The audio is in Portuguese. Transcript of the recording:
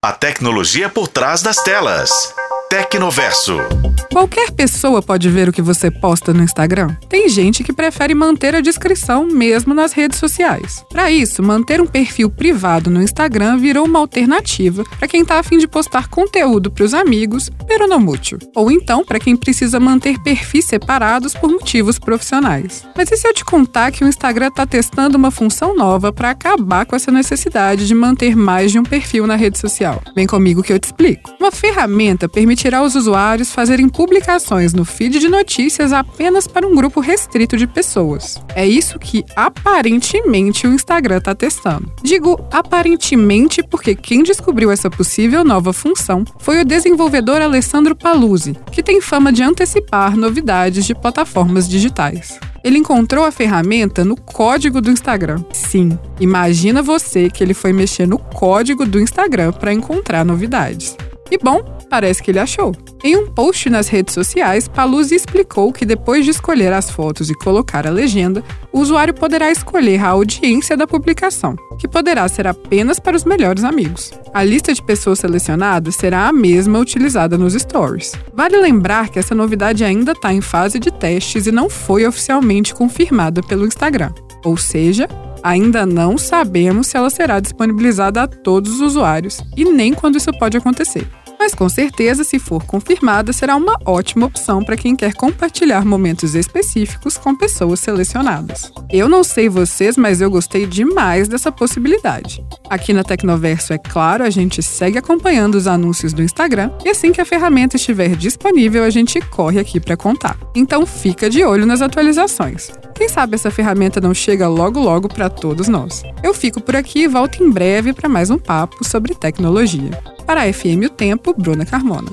A tecnologia por trás das telas. Tecnoverso. Qualquer pessoa pode ver o que você posta no Instagram. Tem gente que prefere manter a descrição mesmo nas redes sociais. Para isso, manter um perfil privado no Instagram virou uma alternativa para quem está afim de postar conteúdo para os amigos, pero não mútil. Ou então para quem precisa manter perfis separados por motivos profissionais. Mas e se eu te contar que o Instagram está testando uma função nova para acabar com essa necessidade de manter mais de um perfil na rede social? Vem comigo que eu te explico. Uma ferramenta permitirá aos usuários fazerem publicações no feed de notícias apenas para um grupo restrito de pessoas. É isso que aparentemente o Instagram está testando. Digo aparentemente porque quem descobriu essa possível nova função foi o desenvolvedor Alessandro Paluzzi, que tem fama de antecipar novidades de plataformas digitais. Ele encontrou a ferramenta no código do Instagram. Sim, imagina você que ele foi mexer no código do Instagram para encontrar novidades. E bom, parece que ele achou. Em um post nas redes sociais, Paluzzi explicou que depois de escolher as fotos e colocar a legenda, o usuário poderá escolher a audiência da publicação, que poderá ser apenas para os melhores amigos. A lista de pessoas selecionadas será a mesma utilizada nos stories. Vale lembrar que essa novidade ainda está em fase de testes e não foi oficialmente confirmada pelo Instagram. Ou seja, Ainda não sabemos se ela será disponibilizada a todos os usuários e nem quando isso pode acontecer mas com certeza, se for confirmada, será uma ótima opção para quem quer compartilhar momentos específicos com pessoas selecionadas. Eu não sei vocês, mas eu gostei demais dessa possibilidade. Aqui na Tecnoverso, é claro, a gente segue acompanhando os anúncios do Instagram e assim que a ferramenta estiver disponível, a gente corre aqui para contar. Então fica de olho nas atualizações. Quem sabe essa ferramenta não chega logo logo para todos nós. Eu fico por aqui e volto em breve para mais um papo sobre tecnologia. Para a FM O Tempo, Bruna Carmona.